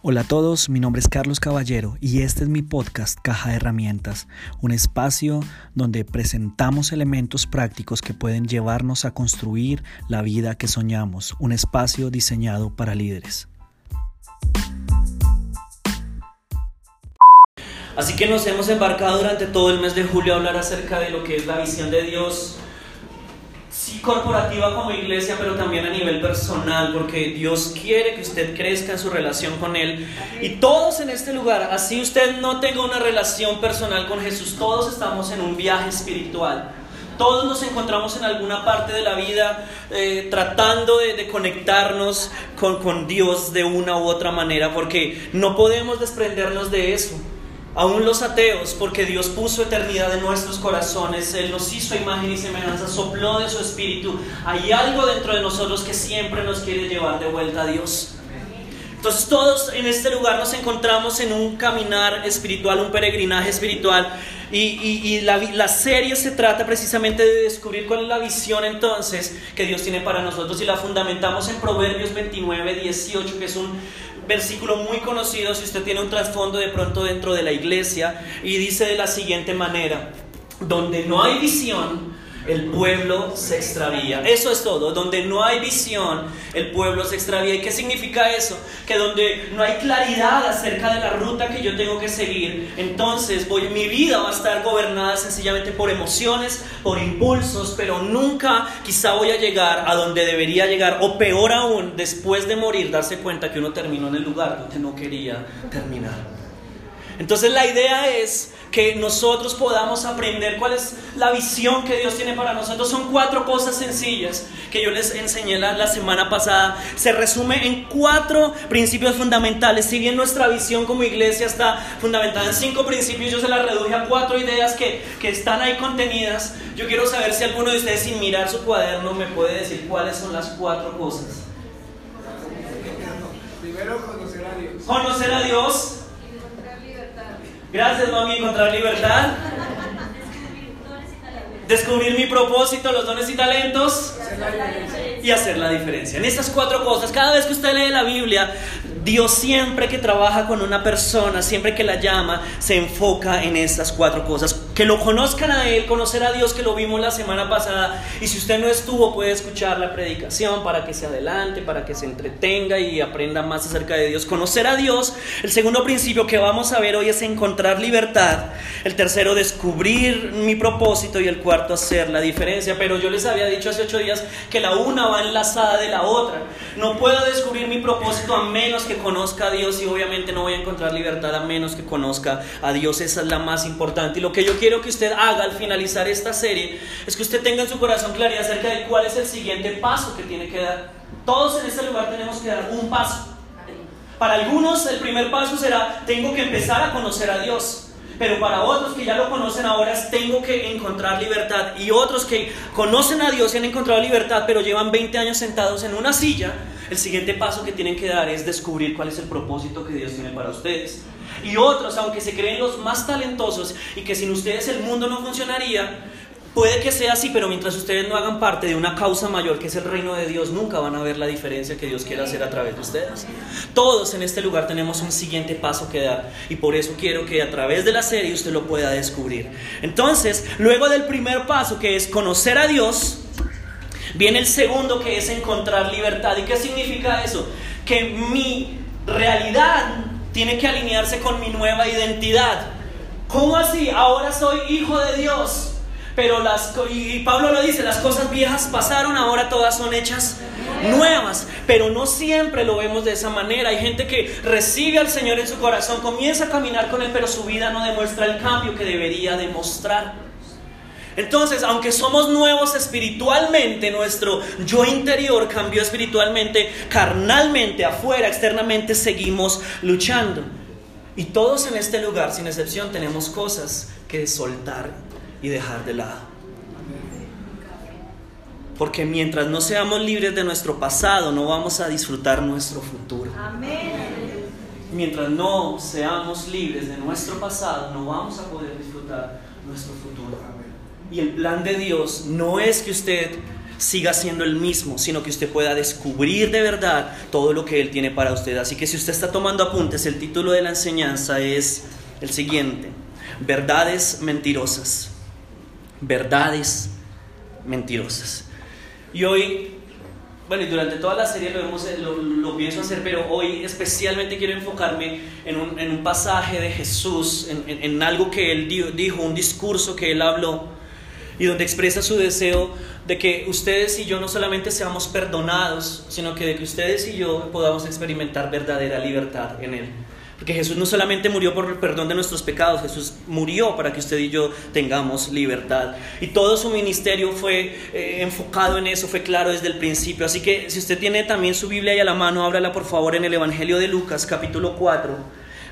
Hola a todos, mi nombre es Carlos Caballero y este es mi podcast Caja de Herramientas, un espacio donde presentamos elementos prácticos que pueden llevarnos a construir la vida que soñamos, un espacio diseñado para líderes. Así que nos hemos embarcado durante todo el mes de julio a hablar acerca de lo que es la visión de Dios corporativa como iglesia, pero también a nivel personal, porque Dios quiere que usted crezca en su relación con Él. Y todos en este lugar, así usted no tenga una relación personal con Jesús, todos estamos en un viaje espiritual. Todos nos encontramos en alguna parte de la vida eh, tratando de, de conectarnos con, con Dios de una u otra manera, porque no podemos desprendernos de eso. Aún los ateos, porque Dios puso eternidad en nuestros corazones, Él nos hizo imagen y semejanza, sopló de su espíritu. Hay algo dentro de nosotros que siempre nos quiere llevar de vuelta a Dios. Entonces todos en este lugar nos encontramos en un caminar espiritual, un peregrinaje espiritual. Y, la, la, serie se trata precisamente de descubrir cuál es la visión entonces que Dios tiene para nosotros y la fundamentamos en Proverbios 29, 18, que es un versículo muy conocido si usted tiene un trasfondo de pronto dentro de la iglesia y dice de la siguiente manera, donde no hay visión, el pueblo se extravía. Eso es todo. Donde no hay visión, el pueblo se extravía. ¿Y qué significa eso? Que donde no hay claridad acerca de la ruta que yo tengo que seguir, entonces voy, mi vida va a estar gobernada sencillamente por emociones, por impulsos, pero nunca quizá voy a llegar a donde debería llegar. O peor aún, después de morir, darse cuenta que uno terminó en el lugar donde no quería terminar. Entonces la idea es que nosotros podamos aprender cuál es la visión que Dios tiene para nosotros. Son cuatro cosas sencillas que yo les enseñé la, semana pasada. Se resume en cuatro principios fundamentales. Si bien nuestra visión como iglesia está fundamentada en cinco principios, yo se la reduje a cuatro ideas que, que están ahí contenidas. Yo quiero saber si alguno de ustedes sin mirar su cuaderno me puede decir cuáles son las cuatro cosas. Primero conocer a Dios. Conocer a Dios. Gracias, mami, encontrar libertad. Descubrir mi propósito, los dones y talentos. Y hacer la diferencia. En esas cuatro cosas, cada vez que usted lee la Biblia, Dios siempre que trabaja con una persona, siempre que la llama, se enfoca en estas cuatro cosas. Que lo conozcan a Él, conocer a Dios, que lo vimos la semana pasada. Y si usted no estuvo, puede escuchar la predicación para que se adelante, para que se entretenga y aprenda más acerca de Dios. Conocer a Dios. El segundo principio que vamos a ver hoy es encontrar libertad. El tercero, descubrir mi propósito. Y el cuarto, hacer la diferencia. Pero yo les había dicho hace ocho días que la una va enlazada de la otra. No puedo descubrir mi propósito a menos que conozca a Dios y obviamente no voy a encontrar libertad a menos que conozca a Dios. Esa es la más importante. Y lo que yo quiero que usted haga al finalizar esta serie es que usted tenga en su corazón claridad acerca de cuál es el siguiente paso que tiene que dar. Todos en este lugar tenemos que dar un paso. Para algunos el primer paso será, tengo que empezar a conocer a Dios. Pero para otros que ya lo conocen ahora, tengo que encontrar libertad. Y otros que conocen a Dios y han encontrado libertad, pero llevan 20 años sentados en una silla, el siguiente paso que tienen que dar es descubrir cuál es el propósito que Dios tiene para ustedes. Y otros, aunque se creen los más talentosos y que sin ustedes el mundo no funcionaría, puede que sea así, pero mientras ustedes no hagan parte de una causa mayor que es el reino de Dios, nunca van a ver la diferencia que Dios quiere hacer a través de ustedes. Todos en este lugar tenemos un siguiente paso que dar y por eso quiero que a través de la serie usted lo pueda descubrir. Entonces, luego del primer paso que es conocer a Dios, Viene el segundo que es encontrar libertad. ¿Y qué significa eso? Que mi realidad tiene que alinearse con mi nueva identidad. ¿Cómo así? Ahora soy hijo de Dios. Pero las, y Pablo lo dice, las cosas viejas pasaron, ahora todas son hechas nuevas. Pero no siempre lo vemos de esa manera. Hay gente que recibe al Señor en su corazón, comienza a caminar con Él, pero su vida no demuestra el cambio que debería demostrar. Entonces, aunque somos nuevos espiritualmente, nuestro yo interior cambió espiritualmente, carnalmente, afuera, externamente, seguimos luchando. Y todos en este lugar, sin excepción, tenemos cosas que soltar y dejar de lado. Porque mientras no seamos libres de nuestro pasado, no vamos a disfrutar nuestro futuro. Mientras no seamos libres de nuestro pasado, no vamos a poder disfrutar nuestro futuro. Y el plan de Dios no es que usted siga siendo el mismo, sino que usted pueda descubrir de verdad todo lo que Él tiene para usted. Así que si usted está tomando apuntes, el título de la enseñanza es el siguiente, verdades mentirosas. Verdades mentirosas. Y hoy, bueno, y durante toda la serie lo, pienso hacer, pero hoy especialmente quiero enfocarme en un, pasaje de Jesús, en, en, algo que Él dijo, un discurso que Él habló, y donde expresa su deseo de que ustedes y yo no solamente seamos perdonados, sino que de que ustedes y yo podamos experimentar verdadera libertad en Él. Porque Jesús no solamente murió por el perdón de nuestros pecados, Jesús murió para que usted y yo tengamos libertad. Y todo su ministerio fue eh, enfocado en eso, fue claro desde el principio. Así que si usted tiene también su Biblia ahí a la mano, ábrala por favor en el Evangelio de Lucas, capítulo 4,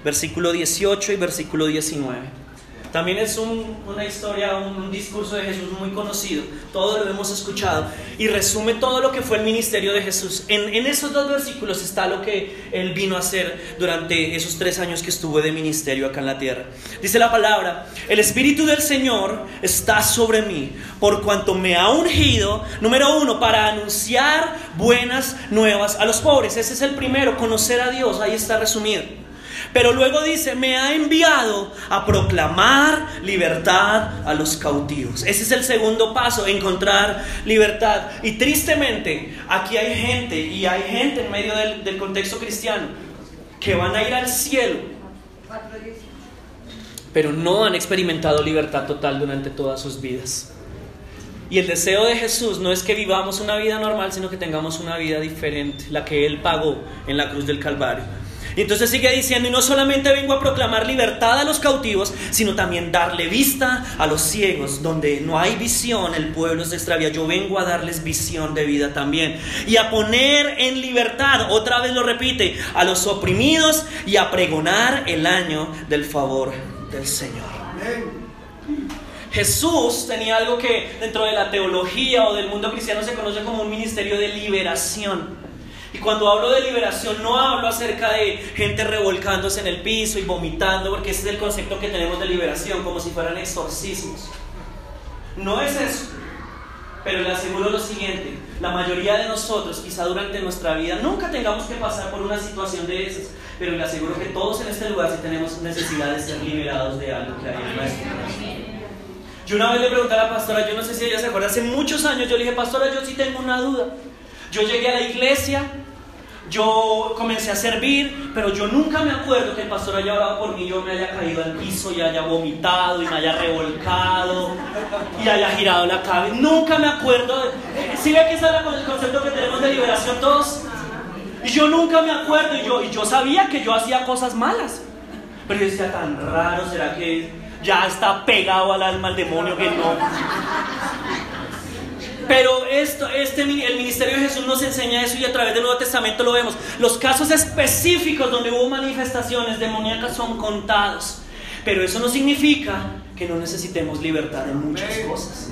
versículo 18 y versículo 19. También es una historia, un, discurso de Jesús muy conocido, todo lo hemos escuchado y resume todo lo que fue el ministerio de Jesús. En, esos dos versículos está lo que él vino a hacer durante esos tres años que estuvo de ministerio acá en la tierra. Dice la palabra, el Espíritu del Señor está sobre mí, por cuanto me ha ungido, número uno, para anunciar buenas nuevas a los pobres. Ese es el primero, conocer a Dios, ahí está resumido. Pero luego dice, me ha enviado a proclamar libertad a los cautivos. Ese es el segundo paso, encontrar libertad. Y tristemente, aquí hay gente, y hay gente en medio del, contexto cristiano, que van a ir al cielo, pero no han experimentado libertad total durante todas sus vidas. Y el deseo de Jesús no es que vivamos una vida normal, sino que tengamos una vida diferente, la que Él pagó en la cruz del Calvario. Y entonces sigue diciendo, y no solamente vengo a proclamar libertad a los cautivos, sino también darle vista a los ciegos, donde no hay visión, el pueblo se extravía. Yo vengo a darles visión de vida también. Y a poner en libertad, otra vez lo repite, a los oprimidos y a pregonar el año del favor del Señor. Jesús tenía algo que dentro de la teología o del mundo cristiano se conoce como un ministerio de liberación. Y cuando hablo de liberación no hablo acerca de gente revolcándose en el piso y vomitando, porque ese es el concepto que tenemos de liberación, como si fueran exorcismos. No es eso. Pero le aseguro lo siguiente, la mayoría de nosotros, quizá durante nuestra vida, nunca tengamos que pasar por una situación de esas, pero le aseguro que todos en este lugar sí tenemos necesidad de ser liberados de algo que hay en nuestro. Yo una vez le pregunté a la pastora, yo no sé si ella se acuerda, hace muchos años yo le dije, pastora, yo sí tengo una duda. Yo llegué a la iglesia, yo comencé a servir, pero yo nunca me acuerdo que el pastor haya orado por mí, yo me haya caído al piso y haya vomitado y me haya revolcado y haya girado la cabeza. Nunca me acuerdo. ¿Sí ve que ese es el concepto que tenemos de liberación todos? Y yo nunca me acuerdo y yo, yo sabía que yo hacía cosas malas. Pero yo decía, tan raro, ¿será que ya está pegado al alma el demonio que no? Pero esto, este, el ministerio de Jesús nos enseña eso y a través del Nuevo Testamento lo vemos. Los casos específicos donde hubo manifestaciones demoníacas son contados. Pero eso no significa que no necesitemos libertad en muchas cosas.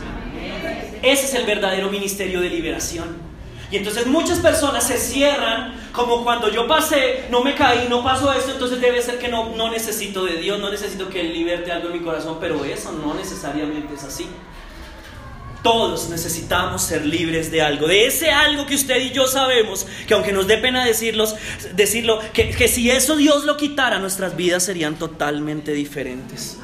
Ese es el verdadero ministerio de liberación. Y entonces muchas personas se cierran como cuando yo pasé, no me caí, no pasó esto, entonces debe ser que no, no necesito de Dios, no necesito que Él liberte algo en mi corazón, pero eso no necesariamente es así. Todos necesitamos ser libres de algo, de ese algo que usted y yo sabemos, que aunque nos dé pena decirlos, decirlo, que, que si eso Dios lo quitara, nuestras vidas serían totalmente diferentes.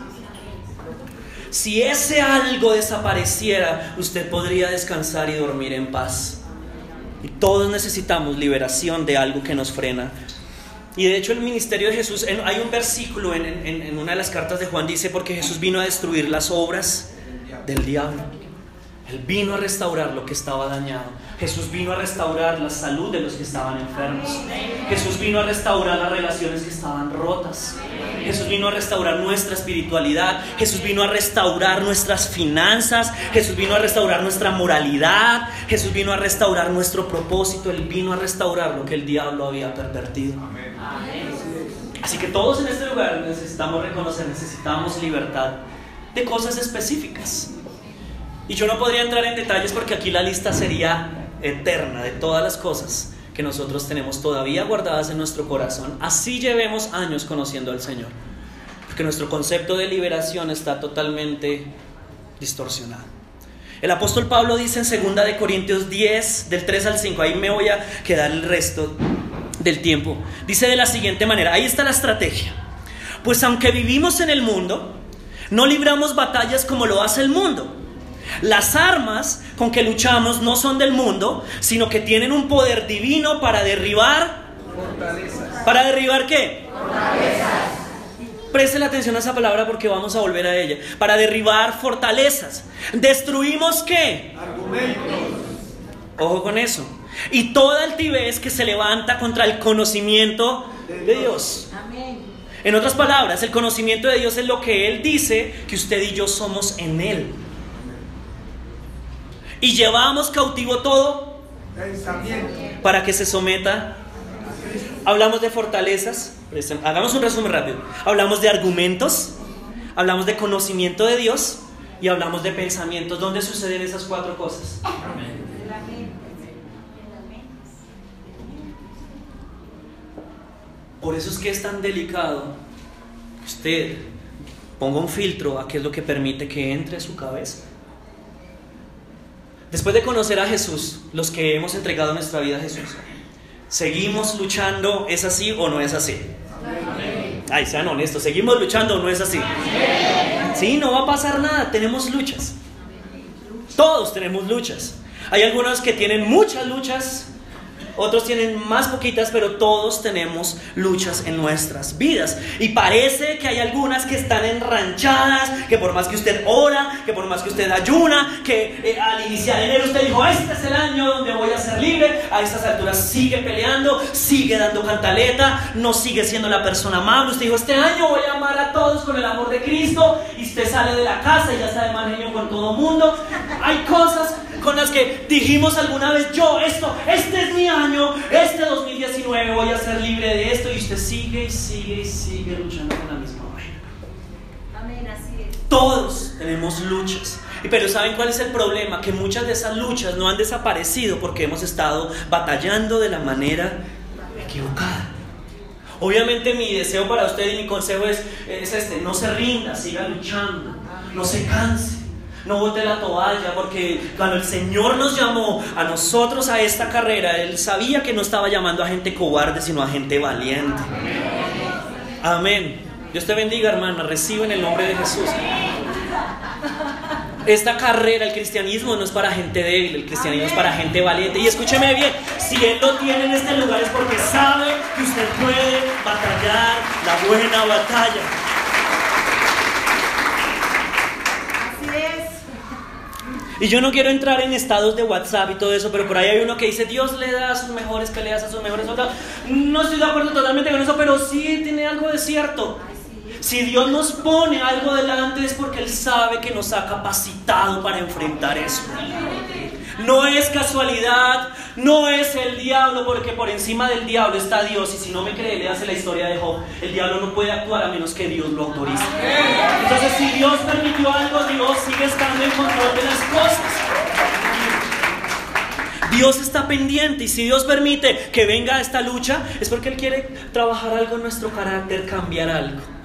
Si ese algo desapareciera, usted podría descansar y dormir en paz. Y todos necesitamos liberación de algo que nos frena. Y de hecho el ministerio de Jesús, hay un versículo en, en, una de las cartas de Juan, dice, porque Jesús vino a destruir las obras del diablo. Él vino a restaurar lo que estaba dañado. Jesús vino a restaurar la salud de los que estaban enfermos. Jesús vino a restaurar las relaciones que estaban rotas. Jesús vino a restaurar nuestra espiritualidad. Jesús vino a restaurar nuestras finanzas. Jesús vino a restaurar nuestra moralidad. Jesús vino a restaurar nuestro propósito. Él vino a restaurar lo que el diablo había pervertido. Así que todos en este lugar necesitamos reconocer, necesitamos libertad de cosas específicas. Y yo no podría entrar en detalles porque aquí la lista sería eterna de todas las cosas que nosotros tenemos todavía guardadas en nuestro corazón. Así llevemos años conociendo al Señor. Porque nuestro concepto de liberación está totalmente distorsionado. El apóstol Pablo dice en 2 de Corintios 10, del 3 al 5, ahí me voy a quedar el resto del tiempo. Dice de la siguiente manera, ahí está la estrategia. Pues aunque vivimos en el mundo, no libramos batallas como lo hace el mundo. Las armas con que luchamos no son del mundo, sino que tienen un poder divino para derribar. Fortalezas. ¿Para derribar qué? Fortalezas. Preste atención a esa palabra porque vamos a volver a ella. Para derribar fortalezas. ¿Destruimos qué? Argumentos. Ojo con eso. Y toda altivez que se levanta contra el conocimiento de Dios. Amén. En otras palabras, el conocimiento de Dios es lo que Él dice que usted y yo somos en Él. Y llevamos cautivo todo para que se someta. Hablamos de fortalezas, Hagamos un resumen rápido. Hablamos de argumentos, hablamos de conocimiento de Dios y hablamos de pensamientos. ¿Dónde suceden esas cuatro cosas? Por eso es que es tan delicado usted ponga un filtro a qué es lo que permite que entre a su cabeza. Después de conocer a Jesús, los que hemos entregado nuestra vida a Jesús, ¿seguimos luchando? ¿Es así o no es así? Ay, sean honestos, ¿seguimos luchando o no es así? Sí, no va a pasar nada, tenemos luchas. Todos tenemos luchas. Hay algunos que tienen muchas luchas, otros tienen más poquitas, pero todos tenemos luchas en nuestras vidas. Y parece que hay algunas que están enranchadas, que por más que usted ora, que por más que usted ayuna, que eh, al iniciar enero usted dijo, este es el año donde voy a ser libre, a estas alturas sigue peleando, sigue dando cantaleta, no sigue siendo la persona amable. Usted dijo, este año voy a amar a todos con el amor de Cristo, y usted sale de la casa y ya está de mal con todo mundo. Hay cosas con las que dijimos alguna vez, yo, esto, este es mi año, este 2019 voy a ser libre de esto, y usted sigue y sigue y sigue luchando con la misma vaina. Amén, así es. Todos tenemos luchas. Pero ¿saben cuál es el problema? Que muchas de esas luchas no han desaparecido porque hemos estado batallando de la manera equivocada. Obviamente mi deseo para usted y mi consejo es, es este, no se rinda, siga luchando, no se canse. No bote la toalla porque cuando el Señor nos llamó a nosotros a esta carrera, Él sabía que no estaba llamando a gente cobarde, sino a gente valiente. Amén. Dios te bendiga, hermana. Recibe en el nombre de Jesús. Esta carrera, el cristianismo no es para gente débil, el cristianismo es para gente valiente. Y escúcheme bien, si Él lo tiene en este lugar es porque sabe que usted puede batallar la buena batalla. Y yo no quiero entrar en estados de WhatsApp y todo eso, pero por ahí hay uno que dice, Dios le da sus mejores peleas a sus mejores. No estoy de acuerdo totalmente con eso, pero sí tiene algo de cierto. Si Dios nos pone algo delante es porque Él sabe que nos ha capacitado para enfrentar eso. No es casualidad, no es el diablo, porque por encima del diablo está Dios. Y si no me cree, le hace la historia de Job. El diablo no puede actuar a menos que Dios lo autorice. Entonces, si Dios permitió algo, Dios sigue estando en control de las cosas. Dios está pendiente y si Dios permite que venga esta lucha, es porque Él quiere trabajar algo en nuestro carácter, cambiar algo.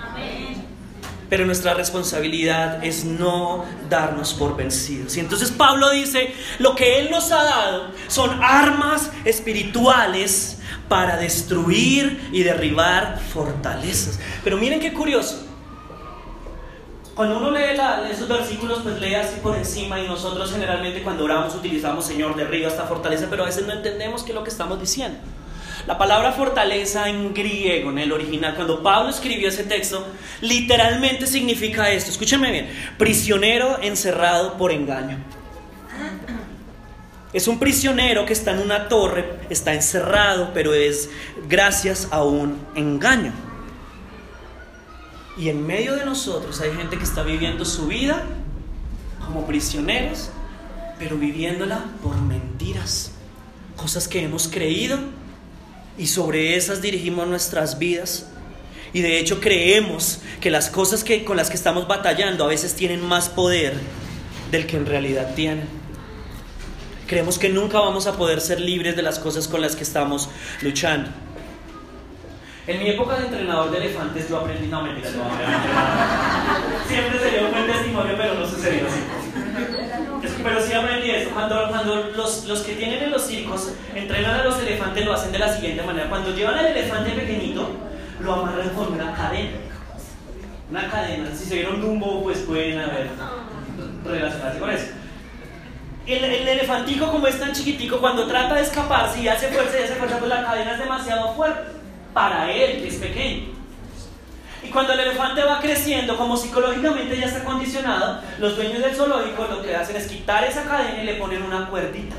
Pero nuestra responsabilidad es no darnos por vencidos. Y entonces Pablo dice, lo que Él nos ha dado son armas espirituales para destruir y derribar fortalezas. Pero miren qué curioso. Cuando uno lee esos versículos, pues lee así por encima y nosotros generalmente cuando oramos utilizamos Señor, derriba esta fortaleza, pero a veces no entendemos qué es lo que estamos diciendo. La palabra fortaleza en griego, en el original, cuando Pablo escribió ese texto, literalmente significa esto. Escúchenme bien, prisionero encerrado por engaño. Es un prisionero que está en una torre, está encerrado, pero es gracias a un engaño. Y en medio de nosotros hay gente que está viviendo su vida como prisioneros, pero viviéndola por mentiras, cosas que hemos creído y sobre esas dirigimos nuestras vidas. Y de hecho creemos que las cosas que, con las que estamos batallando a veces tienen más poder del que en realidad tienen. Creemos que nunca vamos a poder ser libres de las cosas con las que estamos luchando. En mi época de entrenador de elefantes yo aprendí, no mentira, no, Siempre se dio un buen testimonio, pero no sucedió así. Pero sí aprendí eso. Cuando, cuando los, los, que tienen en los circos entrenan a los elefantes, lo hacen de la siguiente manera. Cuando llevan al elefante pequeñito, lo amarran con una cadena. Una cadena. Si se vieron Dumbo, pues pueden haber relacionarse con eso. El, el, elefantico, como es tan chiquitico, cuando trata de escaparse y hace fuerza y hace fuerza, pues la cadena es demasiado fuerte para él, que es pequeño. Y cuando el elefante va creciendo, como psicológicamente ya está condicionado, los dueños del zoológico lo que hacen es quitar esa cadena y le ponen una cuerdita.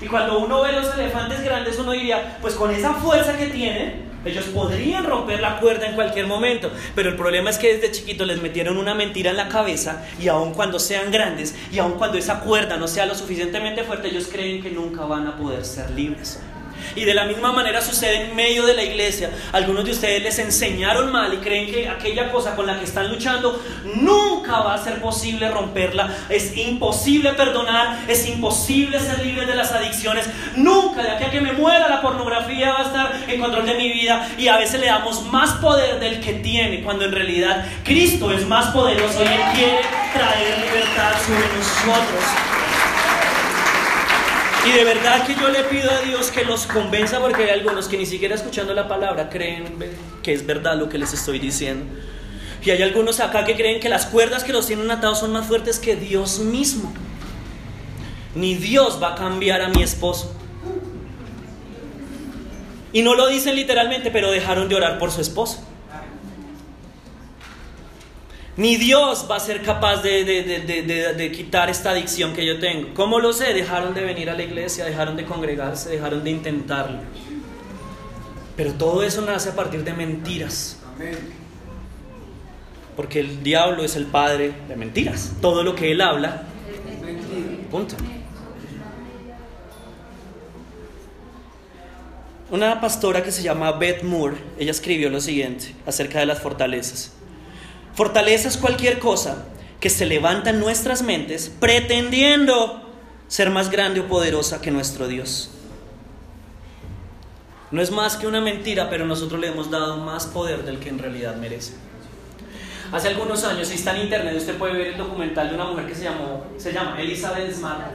Y cuando uno ve los elefantes grandes, uno diría, pues con esa fuerza que tienen, ellos podrían romper la cuerda en cualquier momento, pero el problema es que desde chiquito les metieron una mentira en la cabeza y aun cuando sean grandes y aun cuando esa cuerda no sea lo suficientemente fuerte, ellos creen que nunca van a poder ser libres. Y de la misma manera sucede en medio de la iglesia. Algunos de ustedes les enseñaron mal y creen que aquella cosa con la que están luchando nunca va a ser posible romperla. Es imposible perdonar, es imposible ser libre de las adicciones. Nunca, de aquí a que me muera, la pornografía va a estar en control de mi vida. Y a veces le damos más poder del que tiene, cuando en realidad Cristo es más poderoso y Él quiere traer libertad sobre nosotros. Y de verdad que yo le pido a Dios que los convenza porque hay algunos que ni siquiera escuchando la palabra creen que es verdad lo que les estoy diciendo. Y hay algunos acá que creen que las cuerdas que los tienen atados son más fuertes que Dios mismo. Ni Dios va a cambiar a mi esposo. Y no lo dicen literalmente, pero dejaron de orar por su esposo. Ni Dios va a ser capaz de, quitar esta adicción que yo tengo. ¿Cómo lo sé? Dejaron de venir a la iglesia, dejaron de congregarse, dejaron de intentarlo. Pero todo eso nace a partir de mentiras. Porque el diablo es el padre de mentiras. Todo lo que él habla, punto. Una pastora que se llama Beth Moore, ella escribió lo siguiente acerca de las fortalezas. Fortaleza es cualquier cosa que se levanta en nuestras mentes pretendiendo ser más grande o poderosa que nuestro Dios. No es más que una mentira, pero nosotros le hemos dado más poder del que en realidad merece. Hace algunos años, si está en internet, usted puede ver el documental de una mujer que se, llamó, se llama Elizabeth Smart.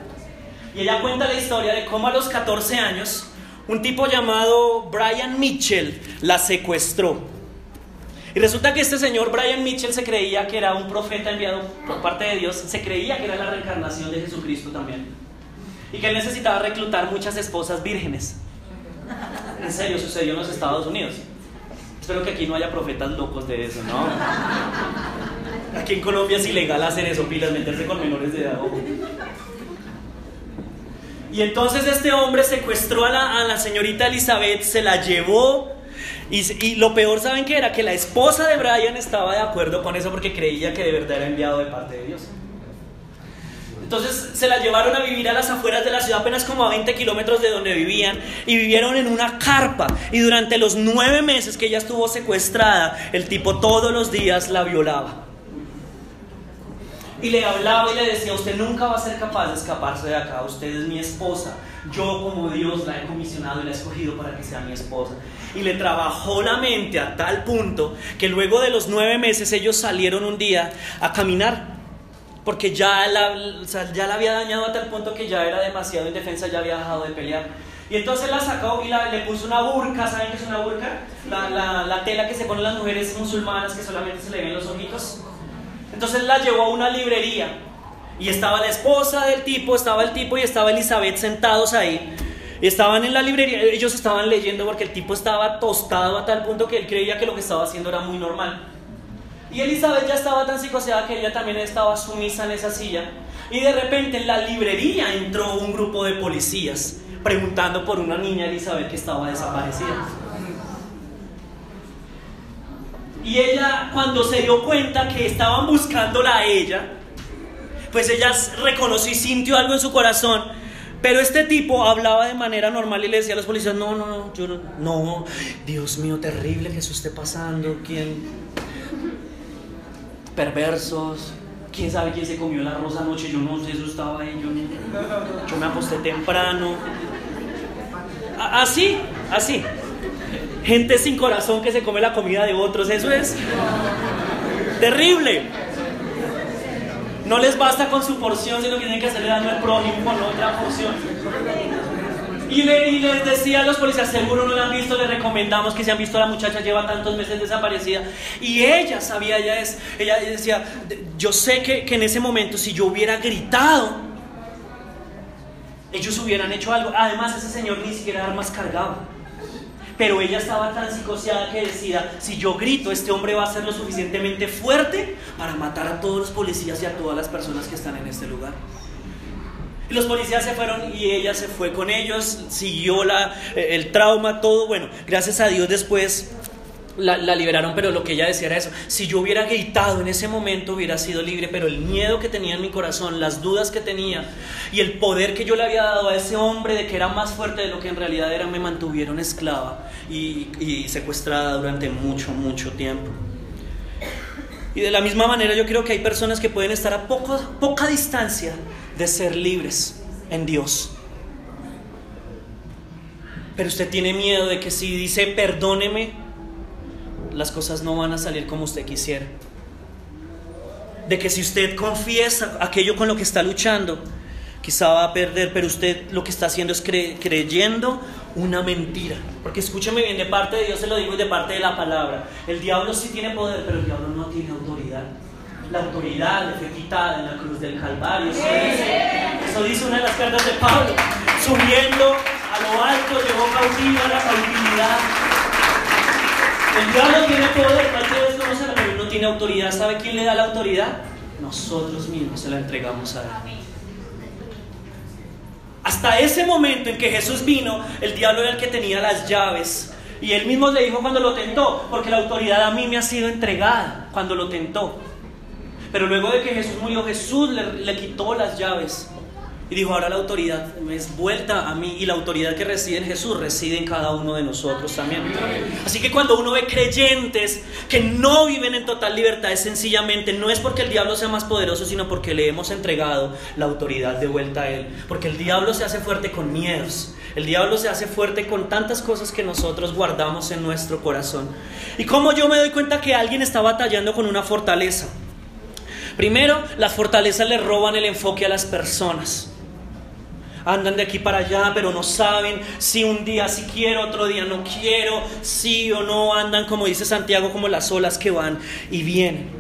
Y ella cuenta la historia de cómo a los 14 años un tipo llamado Brian Mitchell la secuestró y resulta que este señor Brian Mitchell se creía que era un profeta enviado por parte de Dios, se creía que era la reencarnación de Jesucristo también. Y que él necesitaba reclutar muchas esposas vírgenes. En serio, sucedió en los Estados Unidos. Espero que aquí no haya profetas locos de eso, ¿no? Aquí en Colombia es ilegal hacer eso, pilas, meterse con menores de edad. Y entonces este hombre secuestró a la, a la señorita Elizabeth, se la llevó y, lo peor, ¿saben qué era? Que la esposa de Brian estaba de acuerdo con eso porque creía que de verdad era enviado de parte de Dios. Entonces se la llevaron a vivir a las afueras de la ciudad, apenas como a 20 kilómetros de donde vivían, y vivieron en una carpa. Y durante los nueve meses que ella estuvo secuestrada, el tipo todos los días la violaba. Y le hablaba y le decía, usted nunca va a ser capaz de escaparse de acá, usted es mi esposa. Yo como Dios la he comisionado y la he escogido para que sea mi esposa y le trabajó la mente a tal punto que luego de los nueve meses ellos salieron un día a caminar. Porque ya la, ya la había dañado a tal punto que ya era demasiado indefensa, ya había dejado de pelear. Y entonces la sacó y la, le puso una burka, ¿saben qué es una burka? La, la, la, tela que se ponen las mujeres musulmanas que solamente se le ven los ojitos. Entonces la llevó a una librería y estaba la esposa del tipo, estaba el tipo y estaba Elizabeth sentados ahí. Estaban en la librería, ellos estaban leyendo porque el tipo estaba tostado a tal punto que él creía que lo que estaba haciendo era muy normal. Y Elizabeth ya estaba tan psicoseada que ella también estaba sumisa en esa silla. Y de repente en la librería entró un grupo de policías preguntando por una niña Elizabeth que estaba desaparecida. Y ella cuando se dio cuenta que estaban buscándola a ella, pues ella reconoció y sintió algo en su corazón pero este tipo hablaba de manera normal y le decía a los policías, no, no, no, yo no, no, Dios mío, terrible que eso esté pasando, ¿quién? Perversos, quién sabe quién se comió la rosa anoche, yo no sé, eso estaba ahí, yo, yo me aposté temprano. Así, así. Gente sin corazón que se come la comida de otros, eso es terrible. No les basta con su porción, sino que tienen que hacerle daño al prójimo con otra porción. Y, le, les decía a los policías, seguro no la han visto, les recomendamos que si han visto a la muchacha, lleva tantos meses desaparecida. Y ella sabía, ella, es, ella decía, yo sé que, que en ese momento si yo hubiera gritado, ellos hubieran hecho algo. Además, ese señor ni siquiera armas cargaba. Pero ella estaba tan psicoseada que decía, si yo grito, este hombre va a ser lo suficientemente fuerte para matar a todos los policías y a todas las personas que están en este lugar. Y los policías se fueron y ella se fue con ellos, siguió la, eh, el trauma, todo. Bueno, gracias a Dios después la, liberaron, pero lo que ella decía era eso. Si yo hubiera gritado en ese momento hubiera sido libre, pero el miedo que tenía en mi corazón, las dudas que tenía y el poder que yo le había dado a ese hombre de que era más fuerte de lo que en realidad era, me mantuvieron esclava y, y secuestrada durante mucho, mucho tiempo. Y de la misma manera yo creo que hay personas que pueden estar a poca distancia de ser libres en Dios. Pero usted tiene miedo de que si dice perdóneme, las cosas no van a salir como usted quisiera. De que si usted confiesa aquello con lo que está luchando, quizá va a perder, pero usted lo que está haciendo es cre creyendo una mentira. Porque escúchame bien, de parte de Dios se lo digo y de parte de la palabra. El diablo sí tiene poder, pero el diablo no tiene autoridad. La autoridad fue quitada en la cruz del Calvario. Eso dice, eso dice una de las cartas de Pablo. Subiendo a lo alto, llevó cautiva la cautividad. El diablo tiene poder, no que desconocerlo, no tiene autoridad. ¿Sabe quién le da la autoridad? Nosotros mismos se la entregamos a él. Hasta ese momento en que Jesús vino, el diablo era el que tenía las llaves. Y él mismo le dijo cuando lo tentó, porque la autoridad a mí me ha sido entregada cuando lo tentó. Pero luego de que Jesús murió, Jesús le quitó las llaves. Y dijo, ahora la autoridad es vuelta a mí y la autoridad que reside en Jesús reside en cada uno de nosotros también. Así que cuando uno ve creyentes que no viven en total libertad, es sencillamente no es porque el diablo sea más poderoso, sino porque le hemos entregado la autoridad de vuelta a él. Porque el diablo se hace fuerte con miedos. El diablo se hace fuerte con tantas cosas que nosotros guardamos en nuestro corazón. ¿Y cómo yo me doy cuenta que alguien está batallando con una fortaleza? Primero, las fortalezas le roban el enfoque a las personas andan de aquí para allá, pero no saben si un día sí quiero, otro día no quiero, sí o no, andan como dice Santiago, como las olas que van y vienen.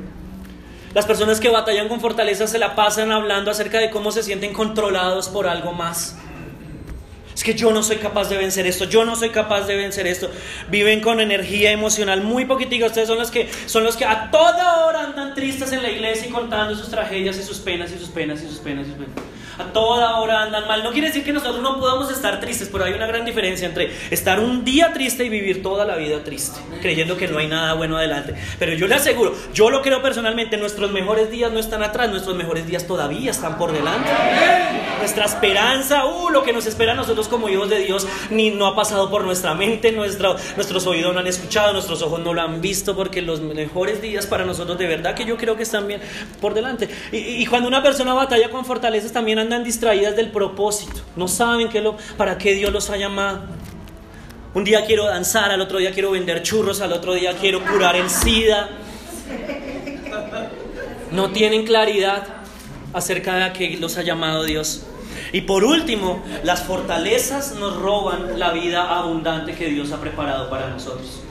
Las personas que batallan con fortaleza se la pasan hablando acerca de cómo se sienten controlados por algo más. Es que yo no soy capaz de vencer esto, yo no soy capaz de vencer esto. Viven con energía emocional muy poquitica. Ustedes son los que son los que a toda hora andan tristes en la iglesia y contando sus tragedias y sus penas y sus penas y sus penas y sus penas a toda hora andan mal. No quiere decir que nosotros no podamos estar tristes, pero hay una gran diferencia entre estar un día triste y vivir toda la vida triste, creyendo que no hay nada bueno adelante. Pero yo le aseguro, yo lo creo personalmente, nuestros mejores días no están atrás, nuestros mejores días todavía están por delante. Nuestra esperanza, uh, lo que nos espera a nosotros como hijos de Dios, ni no ha pasado por nuestra mente, nuestro, nuestros oídos no han escuchado, nuestros ojos no lo han visto, porque los mejores días para nosotros de verdad que yo creo que están bien por delante. Y, y cuando una persona batalla con fortalezas, también andan distraídas del propósito, no saben qué lo, para qué Dios los ha llamado. Un día quiero danzar, al otro día quiero vender churros, al otro día quiero curar el SIDA. No tienen claridad acerca de a qué los ha llamado Dios. Y por último, las fortalezas nos roban la vida abundante que Dios ha preparado para nosotros.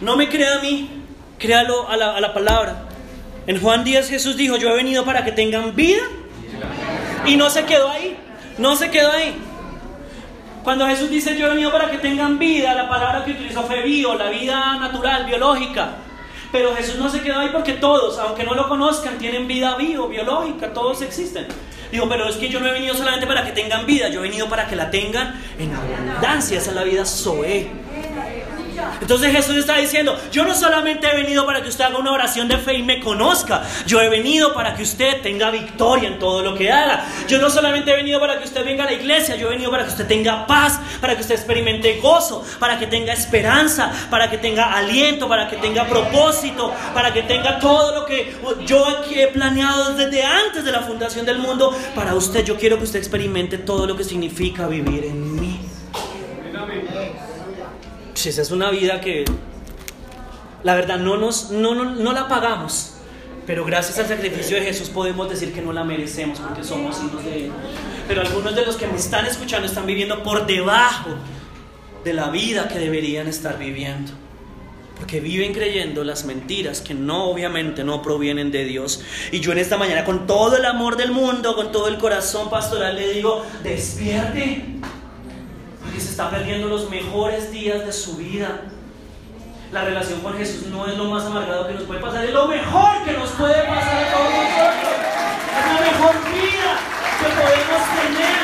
No me crea a mí, créalo a la, a la palabra. En Juan 10 Jesús dijo, yo he venido para que tengan vida. Y no se quedó ahí, no se quedó ahí. Cuando Jesús dice, yo he venido para que tengan vida, la palabra que utilizó fue bio, la vida natural, biológica. Pero Jesús no se quedó ahí porque todos, aunque no lo conozcan, tienen vida bio, biológica, todos existen. Digo, pero es que yo no he venido solamente para que tengan vida, yo he venido para que la tengan en abundancia. Esa es la vida Zoe. Entonces Jesús está diciendo, yo no solamente he venido para que usted haga una oración de fe y me conozca, yo he venido para que usted tenga victoria en todo lo que haga. Yo no solamente he venido para que usted venga a la iglesia, yo he venido para que usted tenga paz, para que usted experimente gozo, para que tenga esperanza, para que tenga aliento, para que tenga propósito, para que tenga todo lo que yo he planeado desde antes de la fundación del mundo. Para usted yo quiero que usted experimente todo lo que significa vivir en mí. Esa es una vida que la verdad no, nos, no, no, no la pagamos. Pero gracias al sacrificio de Jesús podemos decir que no la merecemos porque somos hijos de Él. Pero algunos de los que me están escuchando están viviendo por debajo de la vida que deberían estar viviendo. Porque viven creyendo las mentiras que no, obviamente, no provienen de Dios. Y yo en esta mañana, con todo el amor del mundo, con todo el corazón pastoral, le digo, despierte. Está perdiendo los mejores días de su vida. La relación con Jesús no es lo más amargado que nos puede pasar, es lo mejor que nos puede pasar a todos nosotros. Es la mejor vida que podemos tener.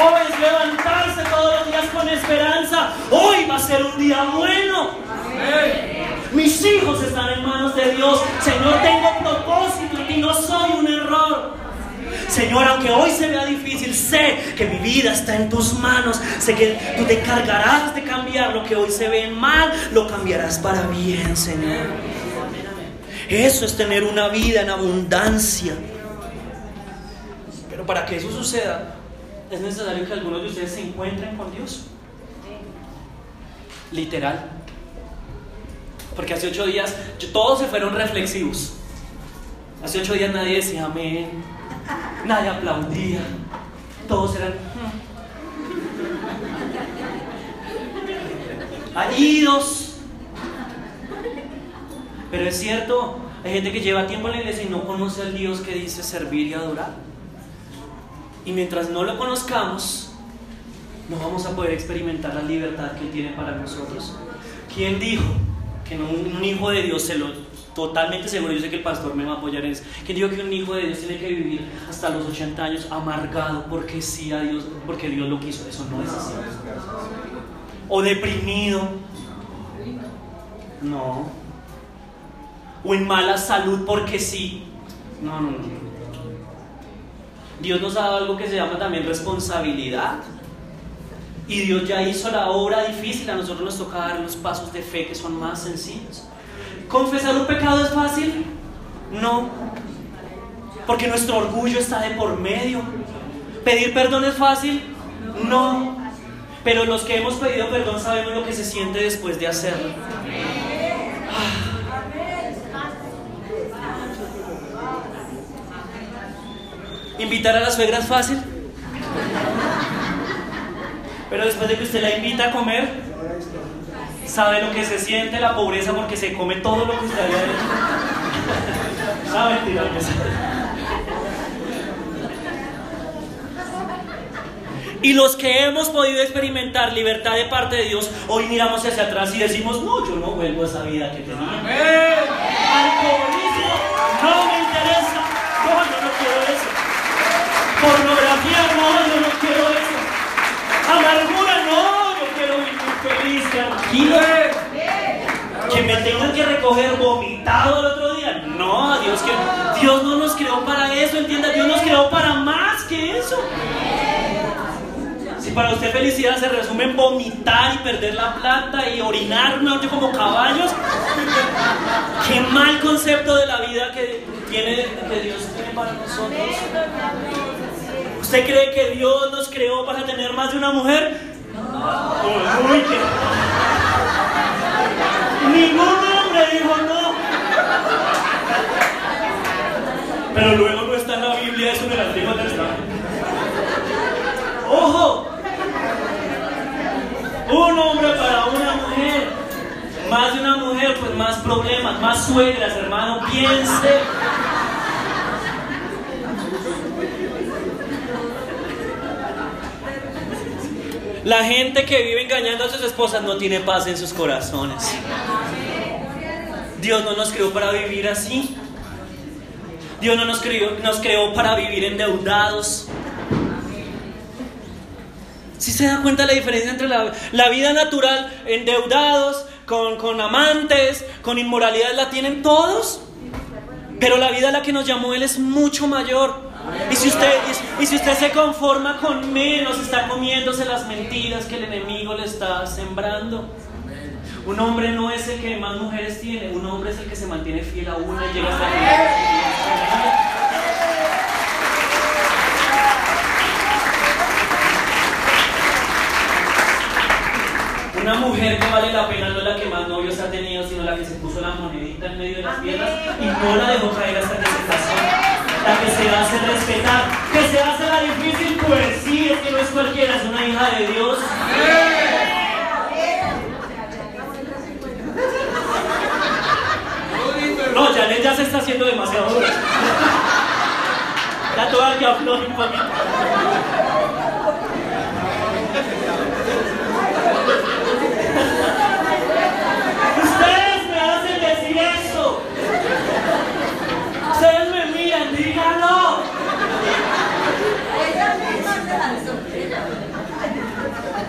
Hoy es levantarse todos los días con esperanza. Hoy va a ser un día bueno. Mis hijos están en manos de Dios. Señor, tengo propósito y no soy un error. Señor, aunque hoy se vea difícil, sé que mi vida está en tus manos. Sé que tú te encargarás de cambiar lo que hoy se ve mal, lo cambiarás para bien, Señor. Eso es tener una vida en abundancia. Pero para que eso suceda, es necesario que algunos de ustedes se encuentren con Dios. Literal. Porque hace ocho días todos se fueron reflexivos. Hace ocho días nadie decía amén, nadie aplaudía, todos eran Ayudos. Pero es cierto, hay gente que lleva tiempo en la iglesia y no conoce al Dios que dice servir y adorar. Y mientras no lo conozcamos, no vamos a poder experimentar la libertad que tiene para nosotros. ¿Quién dijo que un, hijo de Dios se lo totalmente seguro, yo sé que el pastor me va a apoyar en eso. ¿Quién dijo que un hijo de Dios tiene que vivir hasta los 80 años amargado porque sí a Dios, porque Dios lo quiso? Eso no es así. O deprimido. No. O en mala salud porque sí. No, no, no. Dios nos ha dado algo que se llama también responsabilidad. Y Dios ya hizo la obra difícil, a nosotros nos toca dar los pasos de fe que son más sencillos. ¿Confesar un pecado es fácil? No. Porque nuestro orgullo está de por medio. ¿Pedir perdón es fácil? No. Pero los que hemos pedido perdón sabemos lo que se siente después de hacerlo. ¿Invitar a la suegra es fácil? Pero después de que usted la invita a comer, sabe lo que se siente la pobreza porque se come todo lo que usted había hecho. Sabe tirar Y los que hemos podido experimentar libertad de parte de Dios, hoy miramos hacia atrás y decimos, no, yo no vuelvo a esa vida que tenía. Alcoholismo, no me interesa. No, yo no quiero eso. Pornografía, no, yo no quiero eso. Amargura, no, yo quiero tranquilo. Que me tengan que recoger vomitado el otro día. No, Dios, que Dios no nos creó para eso, entienda, Dios nos creó para más que eso. Si para usted felicidad se resume en vomitar y perder la plata y orinar como caballos, qué mal concepto de la vida que, tiene, que Dios tiene para nosotros. ¿Usted cree que Dios nos creó para tener más de una mujer? No. Ningún hombre dijo no. Pero luego no está en la Biblia eso en el Antiguo Testamento. ¡Ojo! Un hombre para una mujer. Más de una mujer, pues más problemas, más suegras, hermano. Piense. La gente que vive engañando a sus esposas no tiene paz en sus corazones. Dios no nos creó para vivir así. Dios no nos creó, nos creó para vivir endeudados. Si se da cuenta la diferencia entre la, vida natural, endeudados, con, amantes, con inmoralidad, la tienen todos. Pero la vida a la que nos llamó Él es mucho mayor. Y si, usted, y, si usted se conforma con menos, está comiéndose las mentiras que el enemigo le está sembrando. Un hombre no es el que más mujeres tiene, un hombre es el que se mantiene fiel a una y llega hasta el Una mujer que vale la pena no es la que más novios ha tenido, sino la que se puso la monedita en medio de las piernas y no la dejó caer hasta que se casó. Que se hace respetar, que se hace la difícil, pues sí, es que no es cualquiera, es una hija de Dios. No, Janet ya se está haciendo demasiado. Ya toda que afloje un poquito. Ustedes me hacen decir eso. Ustedes me miran, díganlo.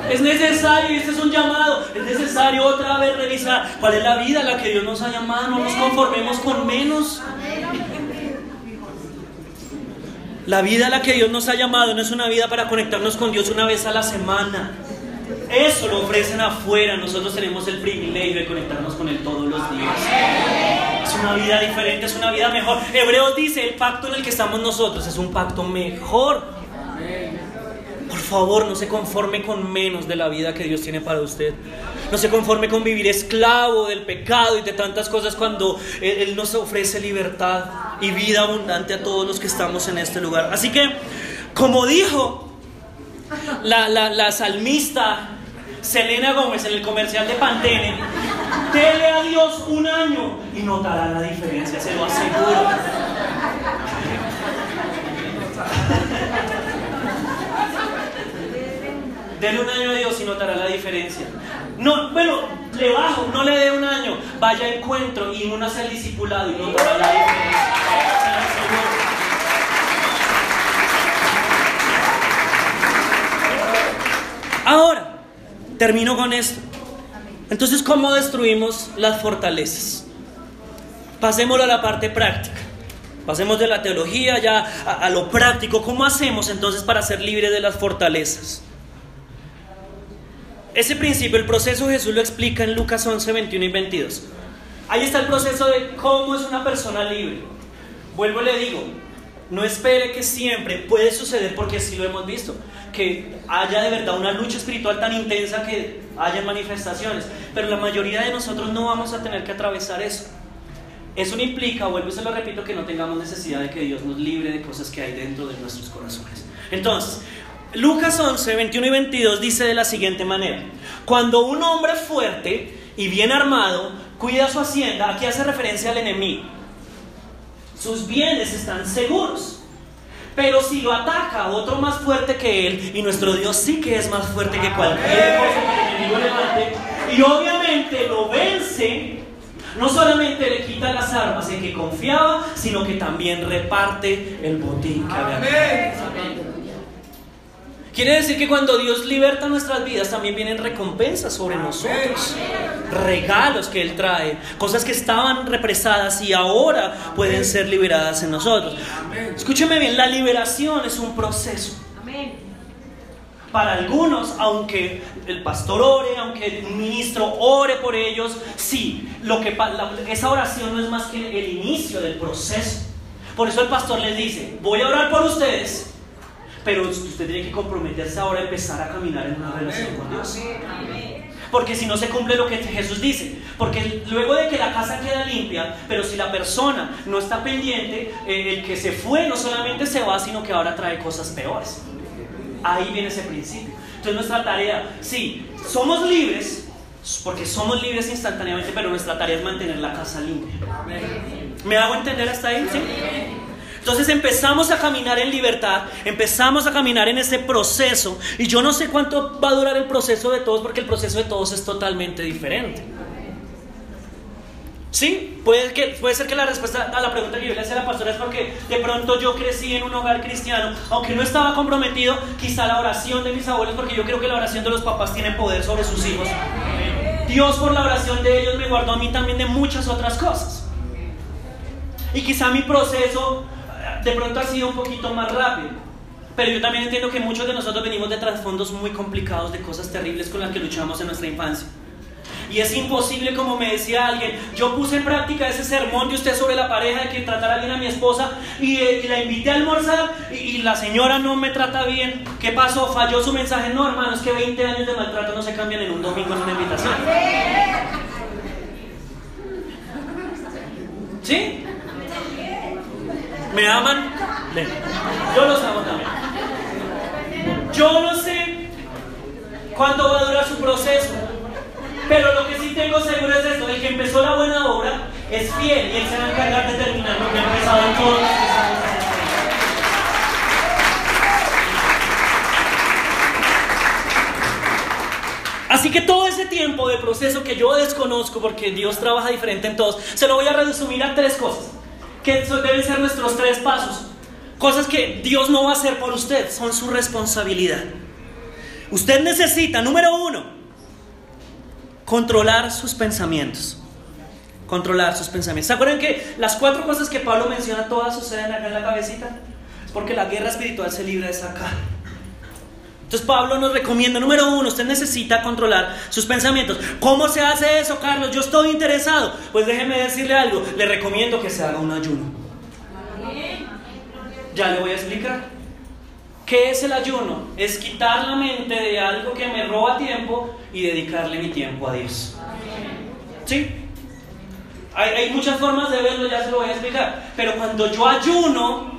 Es necesario, este es un llamado, es necesario otra vez revisar cuál es la vida a la que Dios nos ha llamado, no nos conformemos con menos. La vida a la que Dios nos ha llamado no es una vida para conectarnos con Dios una vez a la semana. Eso lo ofrecen afuera, nosotros tenemos el privilegio de conectarnos con Él todos los días. Es una vida diferente, es una vida mejor. Hebreos dice, el pacto en el que estamos nosotros es un pacto mejor. Favor, no se conforme con menos de la vida que Dios tiene para usted. No se conforme con vivir esclavo del pecado y de tantas cosas cuando Él, nos ofrece libertad y vida abundante a todos los que estamos en este lugar. Así que, como dijo la, la salmista Selena Gómez en el comercial de Pantene, dele a Dios un año y notará la diferencia, se lo aseguro. Dele un año a Dios y notará la diferencia. No, bueno, le bajo, no le dé un año, vaya a encuentro y uno el discipulado y notará la diferencia. Ahora, termino con esto. Entonces, ¿cómo destruimos las fortalezas? Pasémoslo a la parte práctica. Pasemos de la teología ya a, a, lo práctico. ¿Cómo hacemos entonces para ser libres de las fortalezas? Ese principio, el proceso Jesús lo explica en Lucas 11, 21 y 22. Ahí está el proceso de cómo es una persona libre. Vuelvo y le digo, no espere que siempre puede suceder porque así lo hemos visto, que haya de verdad una lucha espiritual tan intensa que haya manifestaciones, pero la mayoría de nosotros no vamos a tener que atravesar eso. Eso no implica, vuelvo y se lo repito, que no tengamos necesidad de que Dios nos libre de cosas que hay dentro de nuestros corazones. Entonces, Lucas 11, 21 y 22 dice de la siguiente manera, cuando un hombre fuerte y bien armado cuida su hacienda, aquí hace referencia al enemigo, sus bienes están seguros. Pero si lo ataca otro más fuerte que él, y nuestro Dios sí que es más fuerte que cualquier cosa que el enemigo levante, y obviamente lo vence, no solamente le quita las armas en que confiaba, sino que también reparte el botín que había. Quiere decir que cuando Dios liberta nuestras vidas también vienen recompensas sobre nosotros, regalos que Él trae, cosas que estaban represadas y ahora pueden ser liberadas en nosotros. Escúcheme bien, la liberación es un proceso. Para algunos, aunque el pastor ore, aunque el ministro ore por ellos, sí, lo que, esa oración no es más que el inicio del proceso. Por eso el pastor les dice, voy a orar por ustedes, pero usted tiene que comprometerse ahora a empezar a caminar en una relación con Dios. Porque si no se cumple lo que Jesús dice. Porque luego de que la casa queda limpia, pero si la persona no está pendiente, eh, el que se fue no solamente se va, sino que ahora trae cosas peores. Ahí viene ese principio. Entonces nuestra tarea, sí, somos libres, porque somos libres instantáneamente, pero nuestra tarea es mantener la casa limpia. ¿Me hago entender hasta ahí? ¿Sí? Entonces empezamos a caminar en libertad, empezamos a caminar en ese proceso. Y yo no sé cuánto va a durar el proceso de todos, porque el proceso de todos es totalmente diferente. Sí, puede, que, puede ser que la respuesta a la pregunta que yo le hice a la pastora es porque de pronto yo crecí en un hogar cristiano, aunque no estaba comprometido, quizá la oración de mis abuelos, porque yo creo que la oración de los papás tiene poder sobre sus hijos. Dios por la oración de ellos me guardó a mí también de muchas otras cosas. Y quizá mi proceso de pronto ha sido un poquito más rápido. Pero yo también entiendo que muchos de nosotros venimos de trasfondos muy complicados, de cosas terribles con las que luchamos en nuestra infancia. Y es imposible, como me decía alguien, yo puse en práctica ese sermón de usted sobre la pareja, de que tratara bien a mi esposa, y, eh, la invité a almorzar, y, la señora no me trata bien. ¿Qué pasó? ¿Falló su mensaje? No, hermano, es que 20 años de maltrato no se cambian en un domingo en una invitación. ¿Sí? ¿Me aman? Yo los amo también. Yo no sé cuánto va a durar su proceso, pero lo que sí tengo seguro es esto, el que empezó la buena obra es fiel y él se va a encargar de terminar lo que ha empezado en todos los Así que todo ese tiempo de proceso que yo desconozco, porque Dios trabaja diferente en todos, se lo voy a resumir a tres cosas, que deben ser nuestros tres pasos. Cosas que Dios no va a hacer por usted, son su responsabilidad. Usted necesita, número uno, controlar sus pensamientos. Controlar sus pensamientos. ¿Se acuerdan que las cuatro cosas que Pablo menciona todas suceden acá en la cabecita? Es porque la guerra espiritual se libra de acá. Entonces Pablo nos recomienda, número uno, usted necesita controlar sus pensamientos. ¿Cómo se hace eso, Carlos? Yo estoy interesado. Pues déjeme decirle algo, le recomiendo que se haga un ayuno. Ya le voy a explicar. ¿Qué es el ayuno? Es quitar la mente de algo que me roba tiempo y dedicarle mi tiempo a Dios. ¿Sí? Hay, muchas formas de verlo, ya se lo voy a explicar. Pero cuando yo ayuno,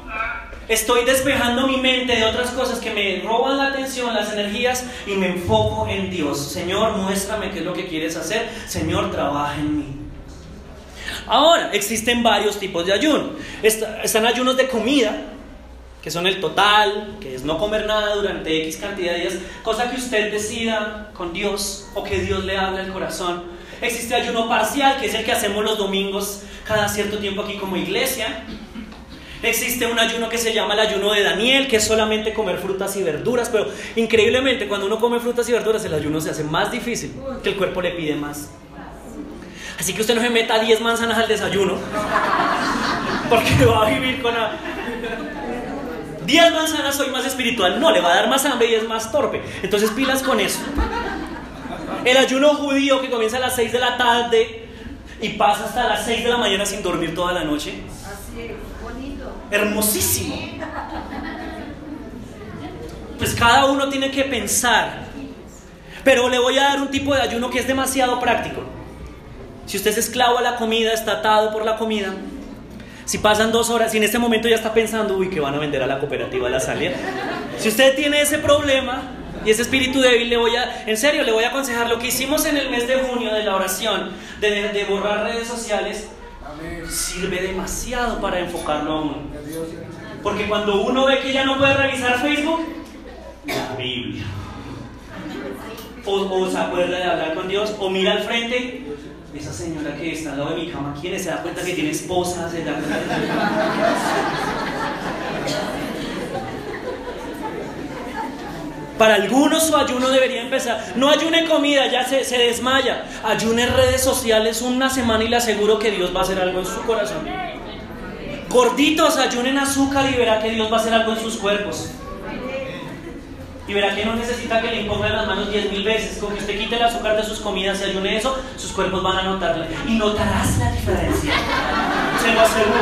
estoy despejando mi mente de otras cosas que me roban la atención, las energías y me enfoco en Dios. Señor, muéstrame qué es lo que quieres hacer. Señor, trabaja en mí. Ahora, existen varios tipos de ayuno. Están ayunos de comida, que son el total, que es no comer nada durante X cantidad de días, cosa que usted decida con Dios o que Dios le hable al corazón. Existe ayuno parcial, que es el que hacemos los domingos cada cierto tiempo aquí como iglesia. Existe un ayuno que se llama el ayuno de Daniel, que es solamente comer frutas y verduras, pero increíblemente cuando uno come frutas y verduras el ayuno se hace más difícil, que el cuerpo le pide más. Así que usted no se meta 10 manzanas al desayuno, porque va a vivir con... 10 manzanas soy más espiritual. No, le va a dar más hambre y es más torpe. Entonces pilas con eso. El ayuno judío que comienza a las 6 de la tarde y pasa hasta las 6 de la mañana sin dormir toda la noche. Hermosísimo. Pues cada uno tiene que pensar. Pero le voy a dar un tipo de ayuno que es demasiado práctico. Si usted es esclavo a la comida, está atado por la comida, si pasan dos horas y en este momento ya está pensando, uy, que van a vender a la cooperativa la salida. Si usted tiene ese problema y ese espíritu débil, le voy a, en serio, le voy a aconsejar lo que hicimos en el mes de junio de la oración, de, de borrar redes sociales, sirve demasiado para enfocarlo a uno. Porque cuando uno ve que ya no puede revisar Facebook, la Biblia. O, se acuerda de hablar con Dios, o mira al frente esa señora que está al lado de mi cama, ¿quién es? ¿Se da cuenta que tiene esposa? ¿Se Para algunos su ayuno debería empezar. No ayune comida, ya se, desmaya. Ayune redes sociales una semana y le aseguro que Dios va a hacer algo en su corazón. Gorditos, ayunen azúcar y verá que Dios va a hacer algo en sus cuerpos. Y verá que no necesita que le impongan las manos diez mil veces. Con que usted quite el azúcar de sus comidas y ayune eso, sus cuerpos van a notarla. Y notarás la diferencia. Se lo aseguro.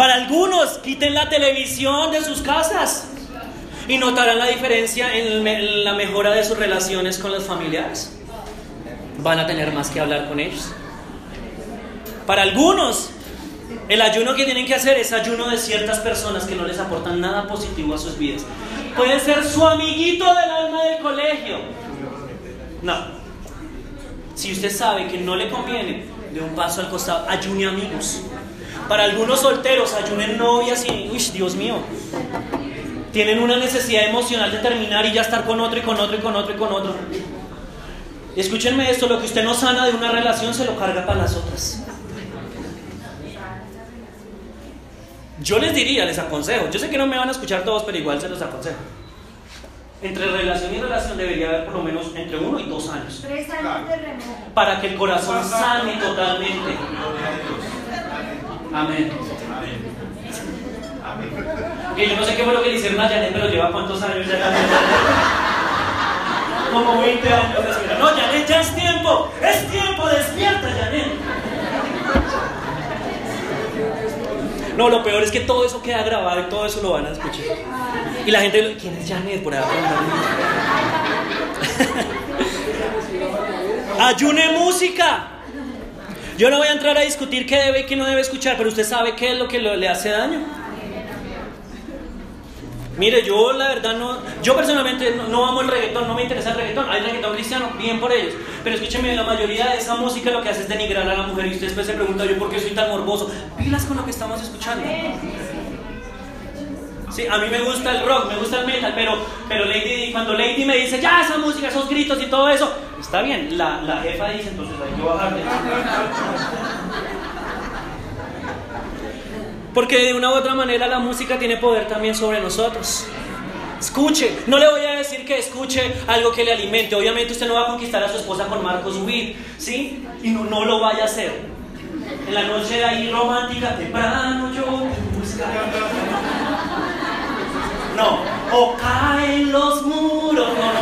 Para algunos, quiten la televisión de sus casas y notarán la diferencia en la mejora de sus relaciones con los familiares. Van a tener más que hablar con ellos. Para algunos, el ayuno que tienen que hacer es ayuno de ciertas personas que no les aportan nada positivo a sus vidas. Puede ser su amiguito del alma del colegio. No. Si usted sabe que no le conviene, de un paso al costado, ayune amigos. Para algunos solteros, ayunen novias y, uy, Dios mío, tienen una necesidad emocional de terminar y ya estar con otro y con otro y con otro y con otro. Escúchenme esto, lo que usted no sana de una relación se lo carga para las otras. Yo les diría, les aconsejo, yo sé que no me van a escuchar todos, pero igual se los aconsejo. Entre relación y relación debería haber por lo menos entre uno y dos años. Tres años de remojo. Para que el corazón sane totalmente. Amén. Amén. Que yo no sé qué fue lo que le hicieron a Janet, pero lleva cuántos años ya Como 20 años. No, Janet, ya es tiempo. Es tiempo, despierta, Janet. No, lo peor es que todo eso queda grabado y todo eso lo van a escuchar. Y la gente, ¿quién es Janet? Por ahí Ayune música. Yo no voy a entrar a discutir qué debe y qué no debe escuchar, pero usted sabe qué es lo que le hace daño. Mire, yo la verdad no, yo personalmente no, amo el reggaetón, no me interesa el reggaetón, hay reggaetón cristiano, bien por ellos, pero escúcheme, la mayoría de esa música lo que hace es denigrar a la mujer y usted después se pregunta yo por qué soy tan morboso, pilas con lo que estamos escuchando. Sí, a mí me gusta el rock, me gusta el metal, pero, pero Lady, cuando Lady me dice, ya esa música, esos gritos y todo eso, está bien, la, la jefa dice, entonces hay que bajarle. Porque de una u otra manera la música tiene poder también sobre nosotros. Escuche, no le voy a decir que escuche algo que le alimente. Obviamente usted no va a conquistar a su esposa con Marcos Witt, ¿sí? Y no, no lo vaya a hacer. En la noche ahí romántica, temprano yo No, o caen los muros, no, no.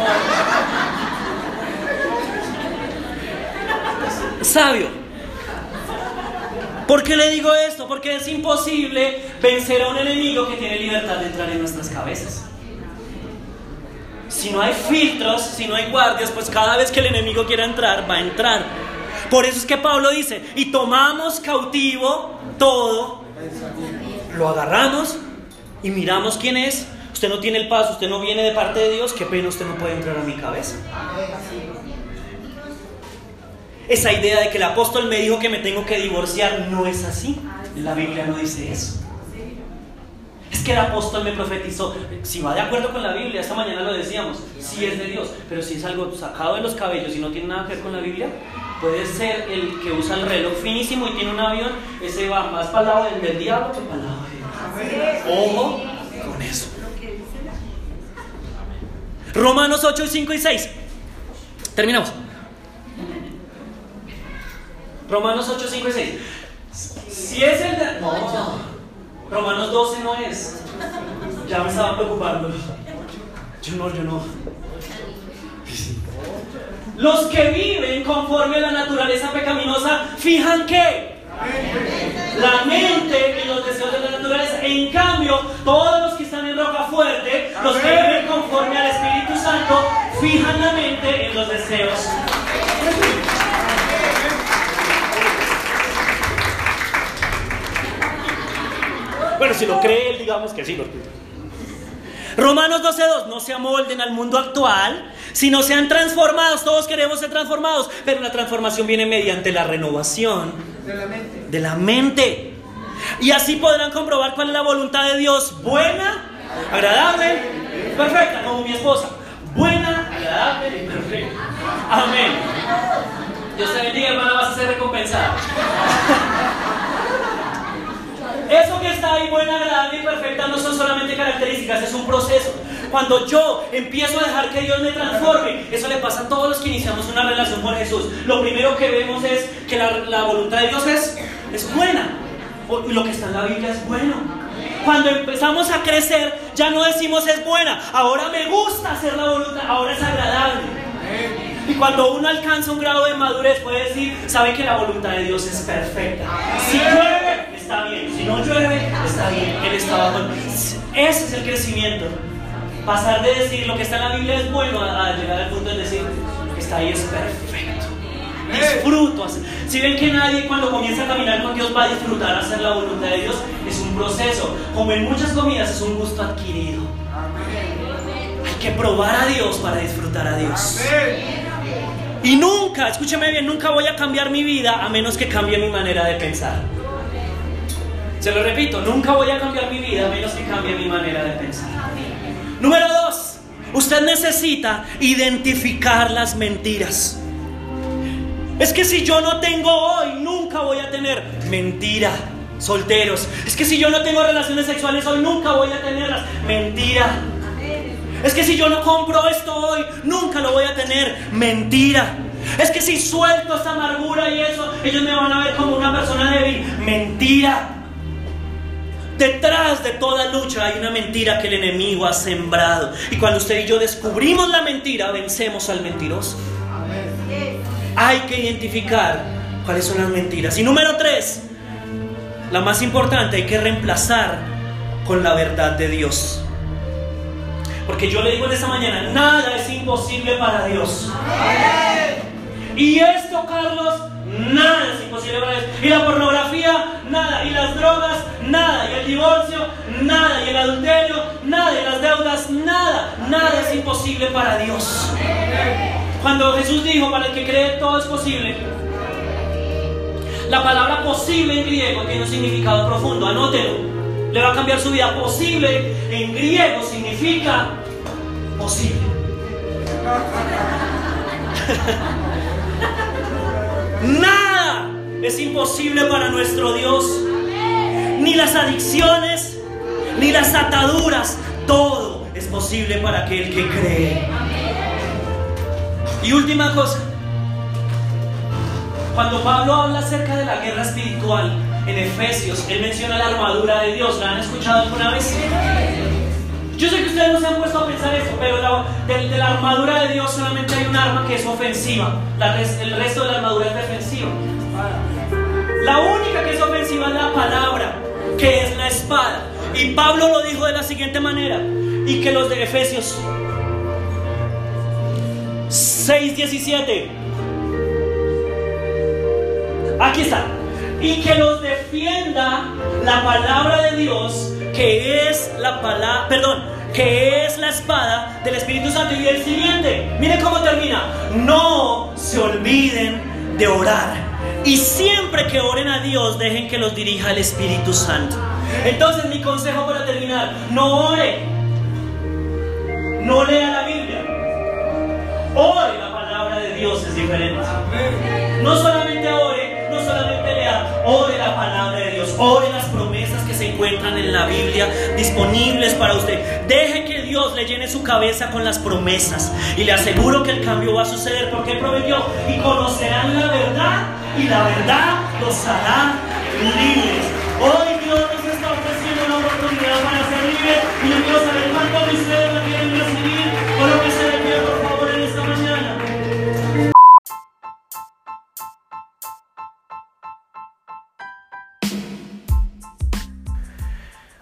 Sabio. ¿Por qué le digo esto? Porque es imposible vencer a un enemigo que tiene libertad de entrar en nuestras cabezas. Si no hay filtros, si no hay guardias, pues cada vez que el enemigo quiera entrar, va a entrar. Por eso es que Pablo dice, y tomamos cautivo todo, lo agarramos y miramos quién es. Usted no tiene el paso, usted no viene de parte de Dios, qué pena usted no puede entrar a mi cabeza. Esa idea de que el apóstol me dijo que me tengo que divorciar no es así. La Biblia no dice eso. Es que el apóstol me profetizó. Si va de acuerdo con la Biblia, esta mañana lo decíamos, si es de Dios, pero si es algo sacado de los cabellos y no tiene nada que ver con la Biblia, puede ser el que usa el reloj finísimo y tiene un avión, ese va más lado del, diablo que lado de Dios. Ojo con eso. Romanos 8, 5 y 6. Terminamos. Romanos 8, 5 y 6. Si es el de... No, Romanos 12 no es. Ya me estaba preocupando. Yo no, yo no. Los que viven conforme a la naturaleza pecaminosa, fijan que la mente y los deseos de la naturaleza. En cambio, todos los que están en roca fuerte, los que viven conforme al Espíritu Santo, fijan la mente en los deseos Bueno, si lo cree él, digamos que sí lo cree. Romanos 12.2, no se amolden al mundo actual, sino sean transformados. Todos queremos ser transformados, pero la transformación viene mediante la renovación de la mente. De la mente. Y así podrán comprobar cuál es la voluntad de Dios, buena, agradable, perfecta, como mi esposa. Buena, agradable y perfecta. Amén. Dios te bendiga, hermana, vas a ser recompensada. Eso que está ahí buena, agradable y perfecta no son solamente características, es un proceso. Cuando yo empiezo a dejar que Dios me transforme, eso le pasa a todos los que iniciamos una relación con Jesús. Lo primero que vemos es que la, voluntad de Dios es, es buena. Y lo que está en la Biblia es bueno. Cuando empezamos a crecer, ya no decimos es buena, ahora me gusta hacer la voluntad, ahora es agradable. Y cuando uno alcanza un grado de madurez, puede decir, sabe que la voluntad de Dios es perfecta. Si llueve, está bien. Si no llueve, está bien. Él está bajo. Ese es el crecimiento. Pasar de decir lo que está en la Biblia es bueno a, llegar al punto de decir que está ahí es perfecto. Disfruto. Si ven que nadie cuando comienza a caminar con Dios va a disfrutar hacer la voluntad de Dios, es un proceso. Como en muchas comidas es un gusto adquirido. Hay que probar a Dios para disfrutar a Dios. Y nunca, escúcheme bien, nunca voy a cambiar mi vida a menos que cambie mi manera de pensar. Se lo repito, nunca voy a cambiar mi vida a menos que cambie mi manera de pensar. Número dos, usted necesita identificar las mentiras. Es que si yo no tengo hoy, nunca voy a tener mentira. Solteros. Es que si yo no tengo relaciones sexuales hoy, nunca voy a tenerlas. Mentira. Es que si yo no compro esto hoy, nunca lo voy a tener. Mentira. Es que si suelto esta amargura y eso, ellos me van a ver como una persona débil. Mentira. Detrás de toda lucha hay una mentira que el enemigo ha sembrado. Y cuando usted y yo descubrimos la mentira, vencemos al mentiroso. Hay que identificar cuáles son las mentiras. Y número tres, la más importante, hay que reemplazar con la verdad de Dios. Porque yo le digo en esta mañana, nada es imposible para Dios. Y esto, Carlos, nada es imposible para Dios. Y la pornografía, nada. Y las drogas, nada. Y el divorcio, nada. Y el adulterio, nada. Y las deudas, nada. Nada es imposible para Dios. Cuando Jesús dijo, para el que cree todo es posible, la palabra posible en griego tiene un significado profundo, anótelo. Le va a cambiar su vida. Posible en griego significa posible. Nada es imposible para nuestro Dios. Ni las adicciones, ni las ataduras. Todo es posible para aquel que cree. Y última cosa. Cuando Pablo habla acerca de la guerra espiritual en Efesios, él menciona la armadura de Dios. ¿La han escuchado alguna vez? Yo sé que ustedes no se han puesto a pensar eso, pero de, la armadura de Dios solamente hay un arma que es ofensiva. el resto de la armadura es defensiva. La única que es ofensiva es la palabra, que es la espada. Y Pablo lo dijo de la siguiente manera. Y que los de Efesios 6:17. Aquí está. Y que los defienda la palabra de Dios que es la palabra, perdón, que es la espada del Espíritu Santo. Y el siguiente, miren cómo termina. No se olviden de orar. Y siempre que oren a Dios, dejen que los dirija el Espíritu Santo. Entonces mi consejo para terminar, no ore. No lea la Biblia. Ore Dios es diferente. No solamente ore, no solamente lea, ore la palabra de Dios, ore las promesas se encuentran en la Biblia disponibles para usted. Deje que Dios le llene su cabeza con las promesas y le aseguro que el cambio va a suceder porque prometió y conocerán la verdad y la verdad los hará libres. Hoy Dios nos está ofreciendo una oportunidad para ser libres y yo quiero saber cuántos de ustedes lo quieren recibir o lo que se